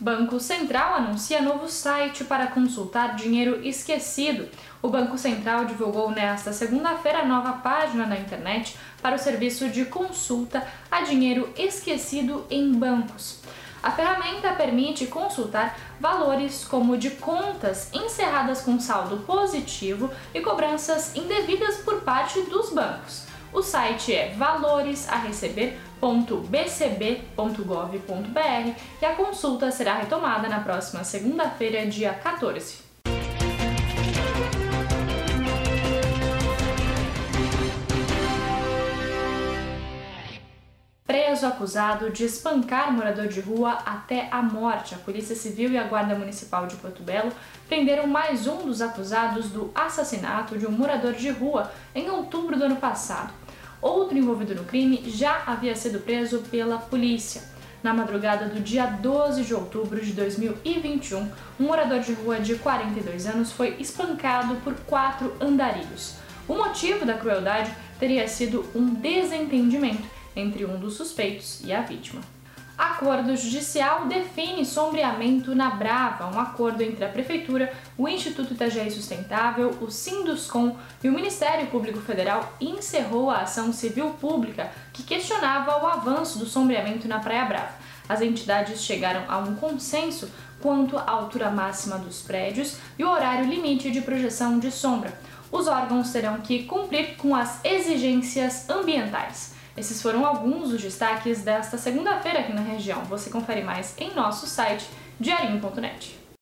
Banco Central anuncia novo site para consultar dinheiro esquecido. O Banco Central divulgou nesta segunda-feira nova página na internet para o serviço de consulta a dinheiro esquecido em bancos. A ferramenta permite consultar valores como de contas encerradas com saldo positivo e cobranças indevidas por parte dos bancos. O site é valoresaReceber.bcb.gov.br e a consulta será retomada na próxima segunda-feira, dia 14. Preso acusado de espancar morador de rua até a morte. A Polícia Civil e a Guarda Municipal de Porto Belo prenderam mais um dos acusados do assassinato de um morador de rua em outubro do ano passado. Outro envolvido no crime já havia sido preso pela polícia. Na madrugada do dia 12 de outubro de 2021, um morador de rua de 42 anos foi espancado por quatro andarilhos. O motivo da crueldade teria sido um desentendimento entre um dos suspeitos e a vítima. Acordo judicial define sombreamento na Brava, um acordo entre a Prefeitura, o Instituto Itajaí Sustentável, o Sinduscom e o Ministério Público Federal encerrou a ação civil pública que questionava o avanço do sombreamento na Praia Brava. As entidades chegaram a um consenso quanto à altura máxima dos prédios e o horário limite de projeção de sombra. Os órgãos terão que cumprir com as exigências ambientais. Esses foram alguns dos destaques desta segunda-feira aqui na região. Você confere mais em nosso site diarinho.net.